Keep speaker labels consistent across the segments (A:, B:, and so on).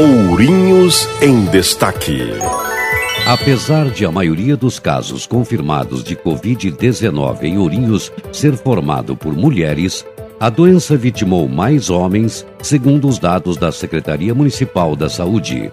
A: Ourinhos em Destaque.
B: Apesar de a maioria dos casos confirmados de Covid-19 em Ourinhos ser formado por mulheres, a doença vitimou mais homens, segundo os dados da Secretaria Municipal da Saúde.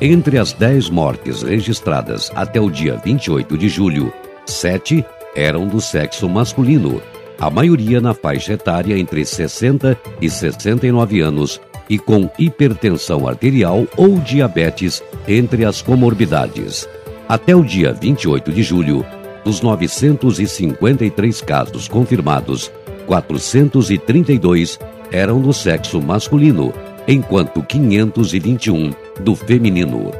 B: Entre as 10 mortes registradas até o dia 28 de julho, sete eram do sexo masculino, a maioria na faixa etária entre 60 e 69 anos e com hipertensão arterial ou diabetes entre as comorbidades. Até o dia 28 de julho, dos 953 casos confirmados, 432 eram do sexo masculino, enquanto 521 do feminino.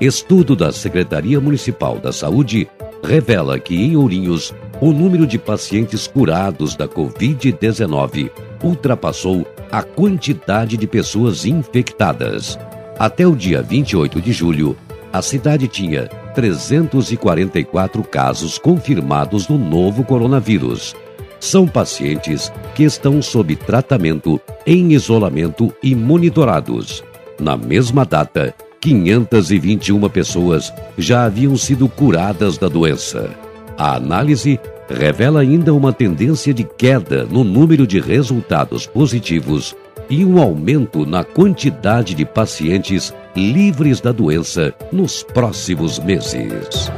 B: Estudo da Secretaria Municipal da Saúde revela que em Ourinhos o número de pacientes curados da Covid-19 ultrapassou a quantidade de pessoas infectadas. Até o dia 28 de julho, a cidade tinha 344 casos confirmados do novo coronavírus. São pacientes que estão sob tratamento, em isolamento e monitorados. Na mesma data, 521 pessoas já haviam sido curadas da doença. A análise revela ainda uma tendência de queda no número de resultados positivos e um aumento na quantidade de pacientes livres da doença nos próximos meses.